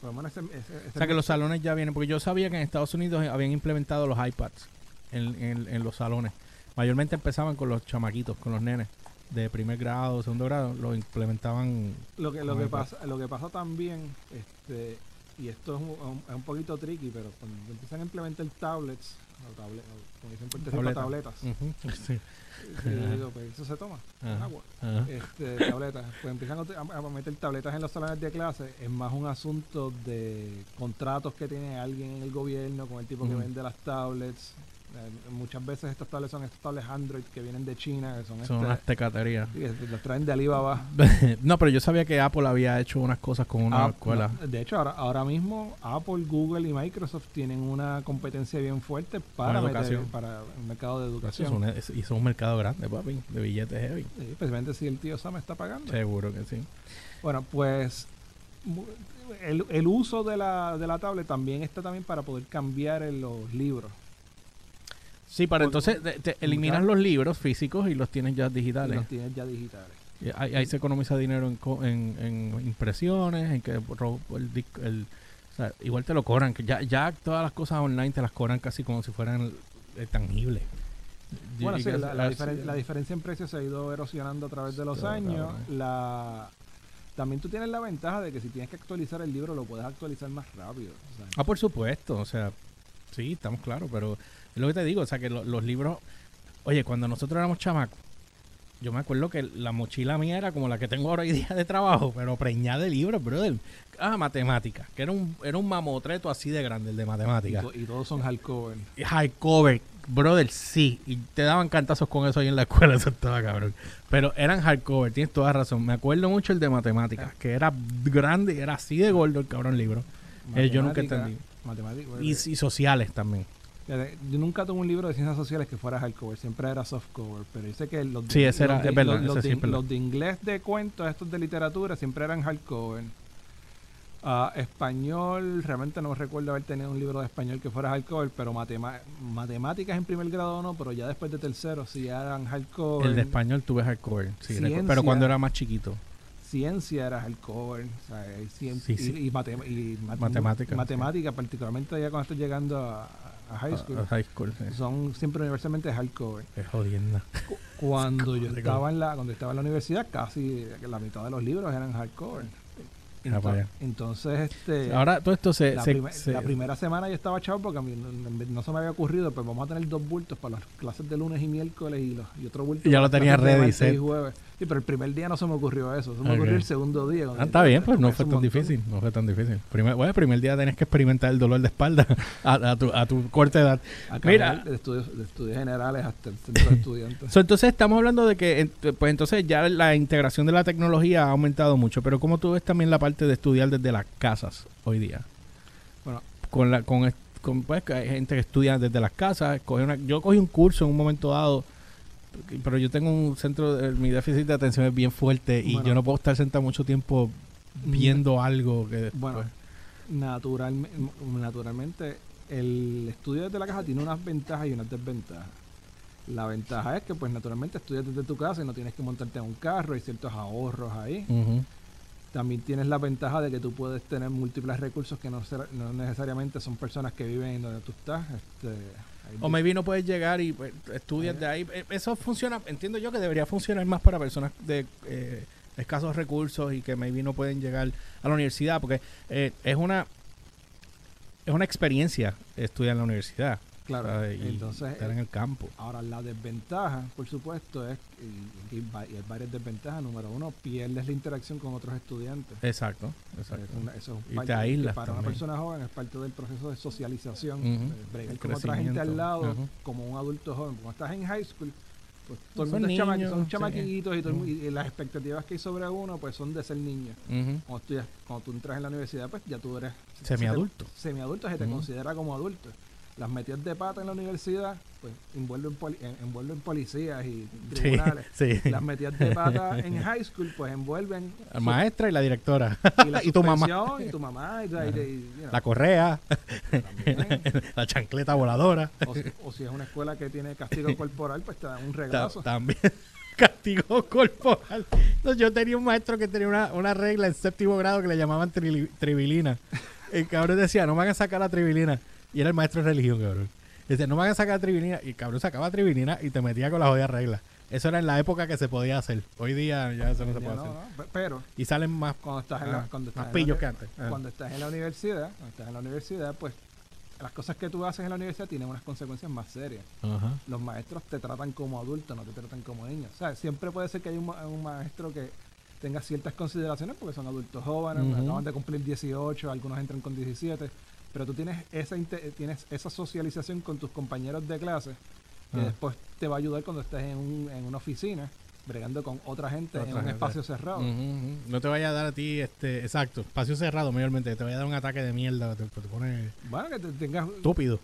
Por lo menos ese, ese- ese O sea que los salones ya vienen, porque yo sabía que en Estados Unidos habían implementado los iPads en, en- en los salones. Mayormente empezaban con los chamaquitos, con los nenes de primer grado, segundo grado, lo implementaban. Lo que, lo que iPad. pasa, lo que pasa también, este, y esto es un, es un poquito tricky, pero cuando empiezan a implementar tablets, o como dicen en Puerto Rico, Tableta. tabletas, Ujú, sí. y yo digo, pues eso se toma, agua. Este, tabletas, pues empiezan a, a- meter tabletas en los salones de clase, es más un asunto de contratos que tiene alguien en el gobierno con el tipo que vende las tablets. Eh, muchas veces estas tablets son estos tablets Android que vienen de China, que son, Son este- unas tecaterías. los traen de Alibaba. no, pero yo sabía que Apple había hecho unas cosas con una Ah, escuela. no, de hecho, ahora, ahora mismo Apple, Google y Microsoft tienen una competencia bien fuerte para, meter- para el mercado de Eso educación. es un, es- y eso es un mercado grande, papi, de billetes heavy. Sí, especialmente si el tío Sam está pagando. Seguro que sí. Bueno, pues el, el uso de la, de la tablet también está también para poder cambiar en los libros. Sí, para entonces te, te eliminas los libros físicos y los tienes ya Y digitales. los tienes ya digitales. Y ahí, ahí se economiza dinero en, co- en, en impresiones, en que el, el- o sea, igual te lo cobran, que ya, ya todas las cosas online te las cobran casi como si fueran eh, tangibles. Bueno, sí, la, la es- diferen- la diferencia en precios se ha ido erosionando a través de los años. La, también tú tienes la ventaja de que si tienes que actualizar el libro, lo puedes actualizar más rápido. o sea, Ah, por supuesto, o sea, sí, estamos claros, pero es lo que te digo, o sea, que lo- los libros, oye, cuando nosotros éramos chamacos, yo me acuerdo que la mochila mía era como la que tengo ahora hoy día de trabajo, pero preñada de libros, brother. Ah, matemáticas, que era un, era un mamotreto así de grande, el de matemáticas. y todos son hardcover. Hardcover, brother, sí. Y te daban cantazos con eso ahí en la escuela, eso estaba cabrón. Pero eran hardcover, tienes toda razón. Me acuerdo mucho el de matemáticas, que era grande era así de gordo el cabrón libro. Eh, yo nunca entendí. matemática, Y, y sociales también. Yo nunca tuve un libro de ciencias sociales que fuera hardcover, siempre era softcover, pero sé que los de, Sí, ese era- los de- es verdad, los- los ese sí de- es verdad. los de inglés de cuentos, estos de literatura, siempre eran hardcover. Ah, español, realmente no recuerdo haber tenido un libro de español que fuera hardcover, pero matema- matemáticas en primer grado no, pero ya después de tercero sí eran hardcover. El de español tuve hardcover, sí, Ciencia. pero cuando era más chiquito. Ciencia era hardcover, o sea, hay cien- Sí, y, sí. y matem- y matem- Matemática, matemática, particularmente ya cuando estoy llegando a, a high school, a high school, sí. son siempre universalmente hardcover. Es jodienda. Cu- Cuando yo estaba en la cuando estaba en la universidad, casi la mitad de los libros eran hardcover. Ah. Entonces, este Ahora todo esto se... la, se- prime- se- la primera semana yo estaba chavo porque a mí no, no- se me había ocurrido, pues vamos a tener dos bultos para las clases de lunes y miércoles y, los, y otro bulto Y ya lo tenía ready, y jueves. Sí, pero el primer día no se me ocurrió eso, se me ocurrió el segundo día. Ah, está bien, pues no fue tan montón. difícil, no fue tan difícil. Primer, bueno, el primer día tenías que experimentar el dolor de espalda a, a tu, a tu corta edad. Acabé Mira. de estudios, de estudios generales hasta el centro de estudiantes. So, entonces estamos hablando de que, pues entonces ya la integración de la tecnología ha aumentado mucho, pero ¿cómo tú ves también la parte de estudiar desde las casas hoy día? Bueno. con la con, con, pues que hay gente que estudia desde las casas, coge una- yo cogí un curso en un momento dado, pero yo tengo un centro, de, mi déficit de atención es bien fuerte y Bueno. yo no puedo estar sentado mucho tiempo viendo algo que después- Bueno, naturalme- naturalmente el estudio desde la casa tiene unas ventajas y unas desventajas. La ventaja es que pues naturalmente estudias desde tu casa y no tienes que montarte en un carro, hay ciertos ahorros ahí. Ujú. También tienes la ventaja de que tú puedes tener múltiples recursos que no, ser- no necesariamente son personas que viven en donde tú estás. Este, O maybe no puedes llegar y pues, estudias de ahí. Eh, Eso funciona, entiendo yo que debería funcionar más para personas de eh, escasos recursos y que maybe no pueden llegar a la universidad, porque eh, es una es una experiencia estudiar en la universidad. Claro, entonces, estar en el campo. Ahora, la desventaja, por supuesto, es, y hay varias desventajas. Número uno, pierdes la interacción con otros estudiantes. Exacto, exacto. Es una- eso es Y te parte- aíslas que para una persona joven es parte del proceso de socialización. Bregar El con otra gente al lado, como un adulto joven. Cuando estás en high school, pues todo el Son mundo es chama- niños, son sí. chamaquitos y, todo mu- Ujú. y las expectativas que hay sobre uno pues son de ser niño. Cuando, tú ya- cuando tú entras en la universidad, pues ya tú eres Semiadulto. se te- Semiadulto se te Ujú. considera como adulto. Las metidas de pata en la universidad, pues envuelven, poli- en- envuelven policías y tribunales. sí. Las metidas de pata en high school, pues envuelven La maestra y la directora. y, la y tu mamá. y tu mamá, y, y- y- you know, La correa, también. la chancleta voladora. o, si, o si es una escuela que tiene castigo corporal, pues te dan un Ta- reglazo. También castigo corporal. No, yo tenía un maestro que tenía una, una regla en séptimo grado que le llamaban trili- tribilina. El cabrón decía, no me van a sacar la tribilina. Y era el maestro de religión, cabrón. Dice, no me hagas sacar trivinina. Y cabrón sacaba trivinina y te metía con la jodida regla. Eso era en la época que se podía hacer. Hoy día ya eso no se puede no, hacer. no, pe- Pero Y salen más, cuando estás en ah, la, cuando estás más en la pillos que antes. Ah. cuando estás en la universidad, cuando estás en la universidad, pues las cosas que tú haces en la universidad tienen unas consecuencias más serias. Ajá. Los maestros te tratan como adultos, no te tratan como niños. O sea, siempre puede ser que haya un, ma- un maestro que tenga ciertas consideraciones porque son adultos jóvenes, acaban de cumplir 18, algunos entran con 17, pero tú tienes esa tienes esa socialización con tus compañeros de clase que Ah. después te va a ayudar cuando estés en, un- en una oficina bregando con otra gente en un gente. espacio cerrado. No te vaya a dar a ti, este, exacto, espacio cerrado mayormente, te vaya a dar un ataque de mierda, te, te pone Bueno, que te tengas estúpido.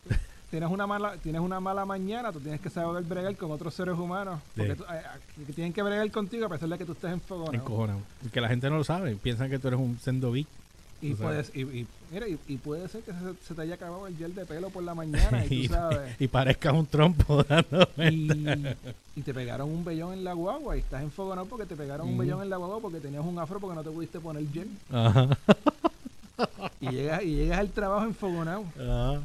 tienes una mala tienes una mala mañana, tú tienes que saber bregar con otros seres humanos porque tú- eh, eh, que tienen que bregar contigo a pesar de que tú estés. Encojonado. Y que la gente no lo sabe, piensan que tú eres un sendo beat. Y puedes y, y- mira, y, puede ser que se, se te haya acabado el gel de pelo por la mañana y tú sabes. y parezcas un trompo dando y, te pegaron un vellón en la guagua y estás enfogonado porque te pegaron un vellón en la guagua porque tenías un afro porque no te pudiste poner gel. Ajá. y llegas y llegas al trabajo enfogonado. Ajá.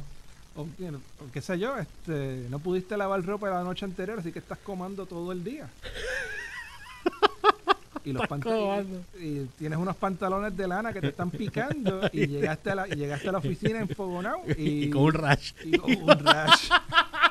o, o qué sé yo este no pudiste lavar ropa la noche anterior así que estás comando todo el día y los Estás panta- comando. y, y tienes unos pantalones de lana que te están picando y llegaste a la y llegaste a la oficina enfogonado y, Y, con un rash. y con un rash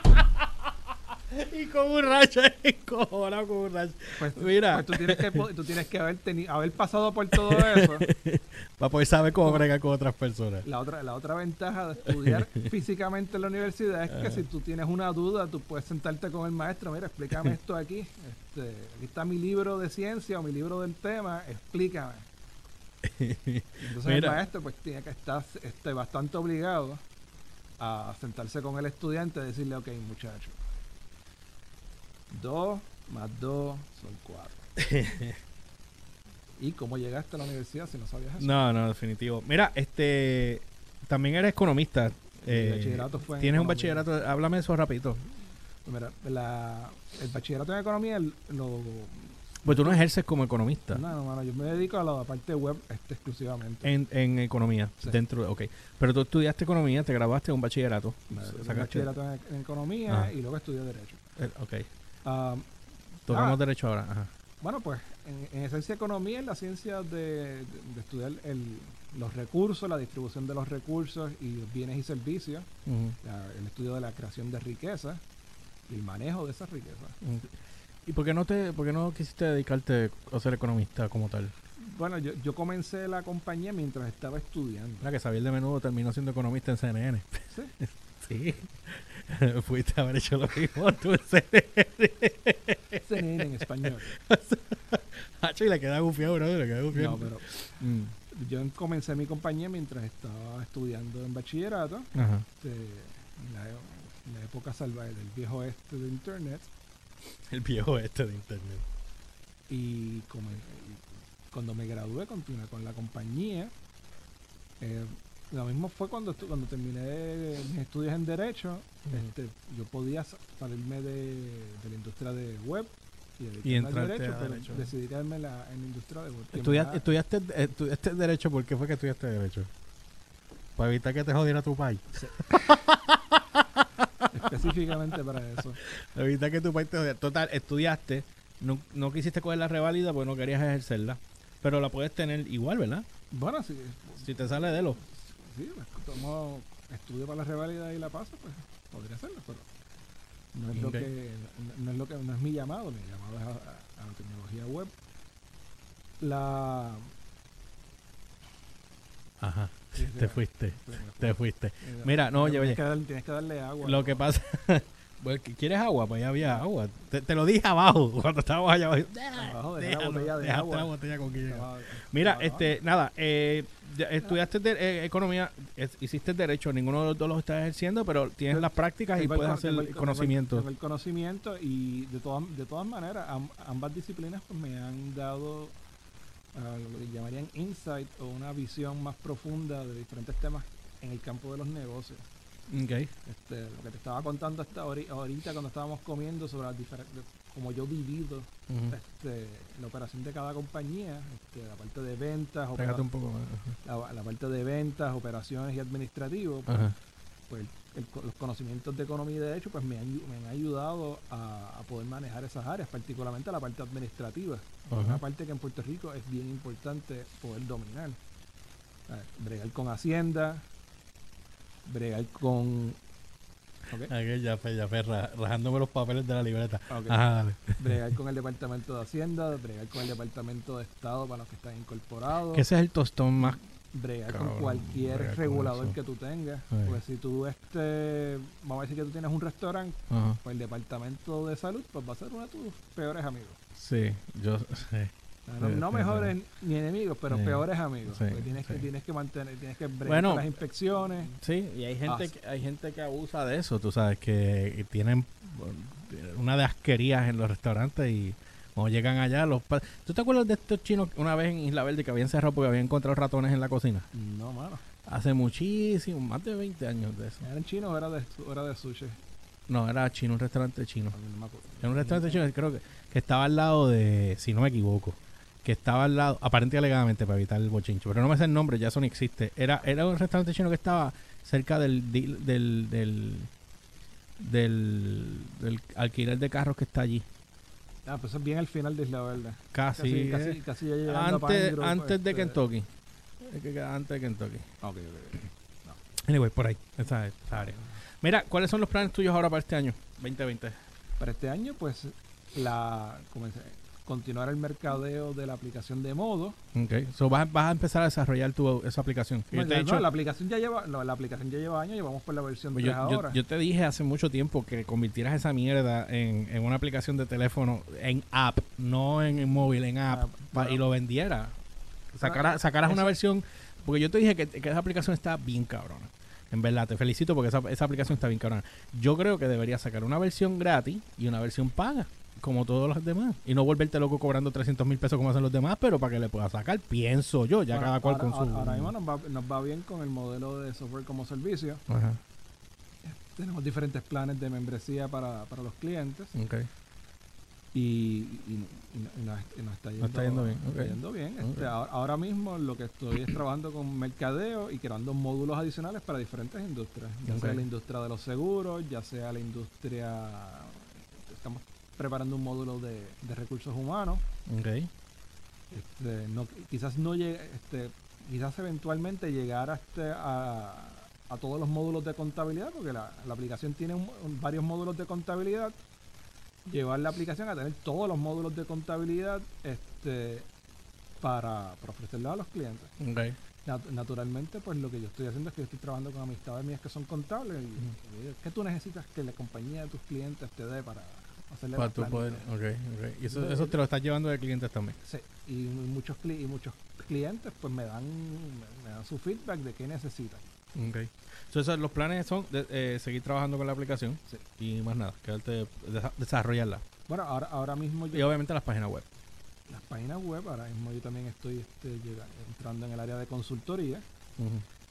Y con un rash encojonado con un rash. pues, Mira. pues tú tienes que tú tienes que haber pasado por todo eso Para poder saber cómo bregar con otras personas. la otra la otra ventaja de estudiar físicamente en la universidad es que Ah. si tú tienes una duda tú puedes sentarte con el maestro mira explícame esto aquí este, aquí está mi libro de ciencia o mi libro del tema explícame entonces el maestro pues tiene que estar este, bastante obligado a sentarse con el estudiante y decirle ok muchacho dos más dos son cuatro ¿Y cómo llegaste a la universidad si no sabías eso? No, no, definitivo. Mira, este. También eres economista. Mi eh, bachillerato fue en Tienes un bachillerato. Háblame eso rapidito. Pues Mira, la- el bachillerato en economía el- lo... Pues tú no ejerces como economista. No, no, mano, yo me dedico a la parte web este, exclusivamente. En, en economía, Sí. dentro de, ok. Pero tú estudiaste economía, te graduaste en un bachillerato. Me- Sacaste- un bachillerato en, en economía Ah. y luego estudié Derecho. eh, ok. Ah, Tocamos Ah. derecho ahora. Ajá. bueno, pues en, en esencia economía es la ciencia de, de- de estudiar el- los recursos, la distribución de los recursos y los bienes y servicios, la- el estudio de la creación de riqueza y el manejo de esas riquezas. ¿Y por qué no te, por qué no quisiste dedicarte a ser economista como tal? Bueno, yo, yo comencé la compañía mientras estaba estudiando. La que Xavier de menudo terminó siendo economista en CNN. Sí. Sí. Fuiste a haber hecho lo mismo tú en CNN. CNN en español. Hacho, y le queda gufiado, bro. Le queda gufiado. No, pero Mm. yo comencé mi compañía mientras estaba estudiando en bachillerato, Ajá. este, en la, en la época salvaje del viejo este de internet, El viejo este de internet. y cuando me gradué continué con la compañía. Eh, lo mismo fue cuando cuando terminé mis estudios en derecho, este, yo podía sa- salirme de, de la industria de web y, Y entrarte derecho, a pero derecho. decidí quedarme en la, en la industria de web. Estudiaste, estudiaste, estudiaste derecho, ¿por qué fue que estudiaste derecho? Para evitar que te jodiera tu país. específicamente para eso. Para evitar que tu país te jodiera. Total, estudiaste, no, no quisiste coger la revalida porque no querías ejercerla, pero la puedes tener igual, ¿verdad? Bueno, si, Si te sale de lo. Sí, pues, tomo estudio para la revalida y la paso, pues podría hacerlo, pero no es lo que no, es lo que no es mi llamado, mi llamado es a, a- la tecnología web. La Ajá, te fuiste, te fui. fuiste. Mira, no, oye, oye. tienes que darle agua. Lo que pasa, ¿quieres agua? Pues ya había agua. Te, te lo dije abajo cuando estábamos allá abajo. Abajo de la Déjalo, botella de dejaste agua. la botella con que llega. Estaba- Mira, este, nada, eh, estudiaste de- eh, economía, es- hiciste derecho, ninguno de los dos lo estás ejerciendo, pero tienes las prácticas y el puedes hacer el- tengo el- conocimiento. Tengo el conocimiento y de todas, de todas maneras, am- ambas disciplinas pues, me han dado ah, lo que llamarían insight o una visión más profunda de diferentes temas en el campo de los negocios. Ok. Este, lo que te estaba contando hasta ahori- ahorita cuando estábamos comiendo sobre las diferentes, como yo divido Ujú. este, la operación de cada compañía, este, la parte de ventas, un poco la, la parte de ventas, operaciones y administrativo, pues, pues el los conocimientos de economía y derecho pues me han, ayu- me han ayudado a, a poder manejar esas áreas, particularmente la parte administrativa. Ajá. Una parte que en Puerto Rico es bien importante poder dominar. Sea, Bregar con Hacienda, bregar con... ¿ok? Aquel ya fue, ya fue, ra- rajándome los papeles de la libreta. Ok. Ajá, dale. bregar con el Departamento de Hacienda, bregar con el Departamento de Estado para los que están incorporados, Que ese es el tostón más. bregar Cabrón, con cualquier bregar regulador que tú tengas. Sí. Pues si tú, este, vamos a decir que tú tienes un restaurante, pues el Departamento de Salud pues va a ser uno de tus peores amigos. Sí, yo. Sí. No, sí, mejores ni enemigos, pero Sí. peores amigos. Sí, porque tienes, que, tienes que mantener, tienes que Bueno. las inspecciones. Sí, y hay gente, Ah, que, hay gente que abusa de eso, tú sabes, que, tienen una de asquerías en los restaurantes y cuando llegan allá, los ¿Tú te acuerdas de estos chinos una vez en Isla Verde que habían cerrado porque habían encontrado ratones en la cocina? No, mano. Hace muchísimo, más de 20 años de eso. ¿Eran chinos o era de, era de sushi? No, era chino, un restaurante chino. No me acuerdo. Era un restaurante chino, creo que, que estaba al lado de, si no me equivoco, que estaba al lado, aparente y alegadamente para evitar el bochincho, pero no me sé el nombre, ya eso no existe. Era, era un restaurante chino que estaba cerca del, del, del, del, del alquiler de carros que está allí. Ah, pues es bien al final de Isla Verde. Casi, Casi, eh, casi, casi ya a antes, Pine Grove, antes de este- Kentucky. Antes de Kentucky. Ok, ok, ok. Anyway, por ahí, esa, esa área. Mira, ¿cuáles son los planes tuyos ahora para este año? 2020. Para este año, pues, la comencé- continuar el mercadeo de la aplicación de modo. So vas, vas a empezar a desarrollar tu, esa aplicación. Yo Bueno, te he no, dicho- la aplicación ya lleva, no, la aplicación ya lleva años, llevamos por la versión Pues 3 yo, yo- ahora. yo te dije hace mucho tiempo que convirtieras esa mierda en, en una aplicación de teléfono en app, no en, en móvil, en app, Ah, pa- bueno. y lo vendiera. Sacara- sacaras una versión, porque yo te dije que, que esa aplicación está bien cabrona. En verdad, te felicito porque esa, esa aplicación está bien cabrona. Yo creo que debería sacar una versión gratis y una versión paga, como todos los demás. Y no volverte loco cobrando 300 mil pesos como hacen los demás, pero para que le puedas sacar, pienso yo, ya cada cual ahora, con su... Ahora mismo nos va, nos va bien con el modelo de software como servicio. Ajá, Tenemos diferentes planes de membresía para, para los clientes. ok. y, y, y- y nos, y nos está yendo, está yendo bien, está yendo bien. Este, ahora, ahora mismo lo que estoy es trabajando con mercadeo y creando módulos adicionales para diferentes industrias, ya sea la industria de los seguros, ya sea la industria, estamos preparando un módulo de, de recursos humanos, Ok. este, no, quizás no llegue, este, quizás eventualmente llegar a, este, a, a todos los módulos de contabilidad, porque la, la aplicación tiene un- varios módulos de contabilidad, llevar la aplicación a tener todos los módulos de contabilidad este, para, para ofrecerlos a los clientes. Ok. Nat- naturalmente, pues lo que yo estoy haciendo es que yo estoy trabajando con amistades mías que son contables. Y, y, ¿Qué tú necesitas que la compañía de tus clientes te dé para hacerle Para tu poder, planitos? ok, ok. Y eso, eso te lo estás llevando de clientes también. Sí, y muchos cli- y muchos clientes pues me dan me, dan su feedback de qué necesitan. Ok. Entonces los planes son de- eh, seguir trabajando con la aplicación Sí. y más nada, quedarte desa- desarrollarla. Bueno, ahora ahora mismo Y yo obviamente las páginas web. las páginas web, ahora mismo yo también estoy este, llega- entrando en el área de consultoría.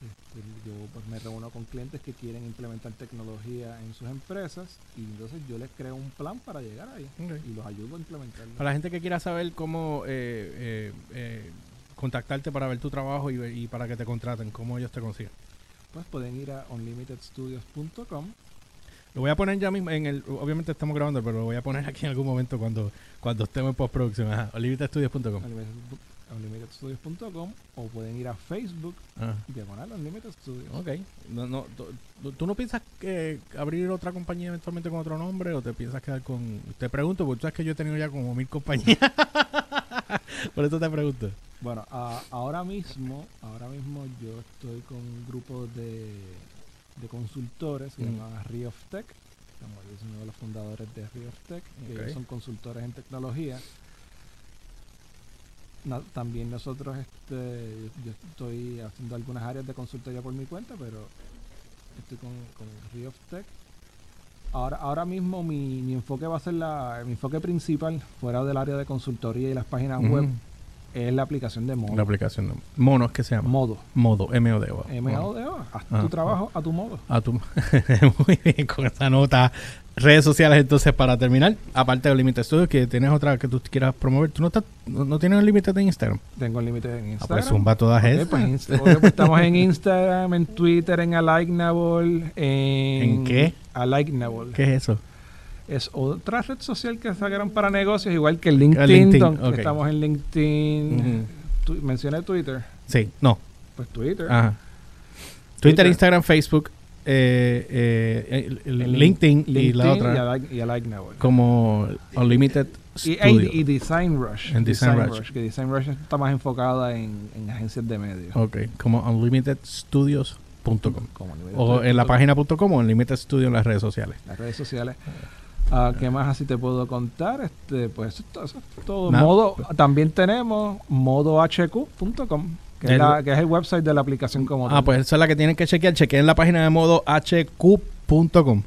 Este, yo pues me reúno con clientes que quieren implementar tecnología en sus empresas y entonces yo les creo un plan para llegar ahí y los ayudo a implementarlo. Para la gente que quiera saber cómo eh, eh, eh, contactarte para ver tu trabajo y, y para que te contraten, cómo ellos te consiguen. Pues pueden ir a unlimitedstudios.com. Lo voy a poner ya mismo en el, obviamente estamos grabando, pero lo voy a poner aquí en algún momento cuando, cuando estemos en postproducción. Ajá, olivitastudios.com. unlimitedstudios.com o pueden ir a Facebook Ajá. diagonal Unlimited Studios. Ok. No, no, tú- no piensas que abrir otra compañía eventualmente con otro nombre o te piensas quedar con... Te pregunto, porque tú sabes que yo he tenido ya como mil compañías. Por eso te pregunto. Bueno, a- ahora mismo, ahora mismo yo estoy con un grupo de, de consultores que se Mm. llaman Rio of Tech. Como yo soy uno de los fundadores de Rio Tech, que Ok. ellos son consultores en tecnología. También nosotros, este, yo estoy haciendo algunas áreas de consultoría por mi cuenta, pero estoy con, con Rio Tech. Ahora, ahora mismo mi, mi enfoque va a ser la, mi enfoque principal, fuera del área de consultoría y las páginas web, es la aplicación de modo. La aplicación de Monos que se llama. Modo. Modo, M-O-D. MODO. Haz Ah, tu trabajo a tu modo. A tu... Muy bien, con esa nota redes sociales entonces para terminar, aparte de Limited Studios, que tienes otra que tú quieras promover. ¿Tú no, estás, no, no tienes un límite en Instagram? Tengo el límite en Ah, Instagram. pues zumba todas Ok, esas. pues, pues estamos en Instagram, en Twitter, en Alignable. En, ¿En qué? Alignable. ¿Qué es eso? Es otra red social que sacaron para negocios, igual que LinkedIn. LinkedIn. Estamos en LinkedIn. Tu- mencioné Twitter. Sí, no. Pues Twitter. Ajá. Twitter, Twitter. Instagram, Facebook, eh, eh, el- el En LinkedIn, y la otra Y, Align- y Alignable. como Unlimited Y, Studio. y Design Rush. En Design Rush. Que Design Rush está más enfocada en, en agencias de medios. Ok, como unlimitedstudios.com. O en la página.com o Unlimited Studio en las redes sociales. Las redes sociales. Ah, ¿Qué más así te puedo contar? Este, pues eso eso es todo. Modo, también tenemos modohq.com, que, es El- la- que es el website de la aplicación como Ah, tal. pues esa es la que tienen que chequear. Chequeen la página de modo hq.com. Punto com.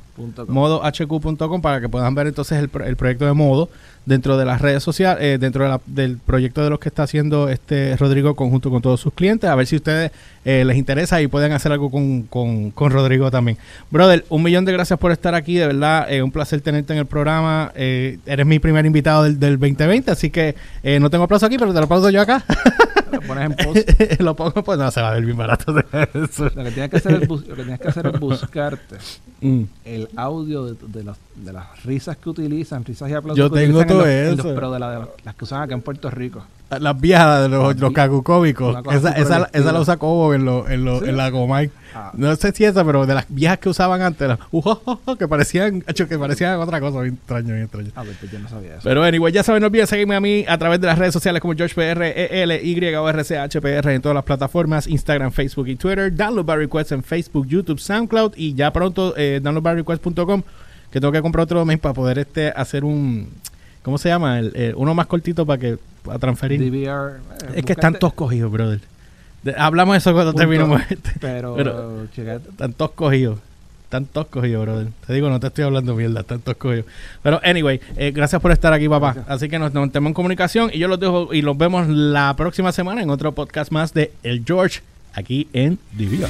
modo hq.com para que puedan ver entonces el, pro- el proyecto de modo dentro de las redes sociales, eh, dentro de la- del proyecto de los que está haciendo este Rodrigo conjunto con todos sus clientes, a ver si a ustedes eh, les interesa y pueden hacer algo con, con- con Rodrigo también. Brother, un millón de gracias por estar aquí, de verdad, eh, un placer tenerte en el programa. eh, eres mi primer invitado del, del 2020, así que eh, no tengo aplauso aquí, pero te lo aplauso yo acá. Lo pones en post. lo pongo, pues no, se va a ver bien barato de eso. Lo que tienes que hacer es, lo que tienes que hacer es buscarte Mm. el audio de, de las, de las risas que utilizan, risas y aplausos Yo que tengo todo los- los- eso. pero de, la- de los- las que usan acá en Puerto Rico. Las viejas de los, los cosa Esa, esa, esa la usa Cobo en, lo, en, lo, ¿Sí? en la Comay. Ah. No sé si esa, pero de las viejas que usaban antes, las ujojojo, que parecían, que parecían otra cosa bien extraño, bien extraño. A ver, pues yo no sabía eso. Pero anyway, ya saben, no olviden seguirme a mí a través de las redes sociales como GeorgePR, EL, o RCHPR en todas las plataformas, Instagram, Facebook y Twitter. Download by Request en Facebook, YouTube, SoundCloud y ya pronto eh, downloadbyrequest.com que tengo que comprar otro domain para poder este hacer un, ¿cómo se llama? El, eh, uno más cortito para que para transferir. DVR. eh, Es que están todos cogidos, brother. De- hablamos de eso cuando terminemos este. Pero, Pero-. Están todos cogidos. Están todos cogidos, brother. Te digo, no te estoy hablando mierda, están todos cogidos. Pero, anyway, eh, gracias por estar aquí, papá. Gracias. Así que nos mantenemos en comunicación y yo los dejo y los vemos la próxima semana en otro podcast más de El George aquí en DVR.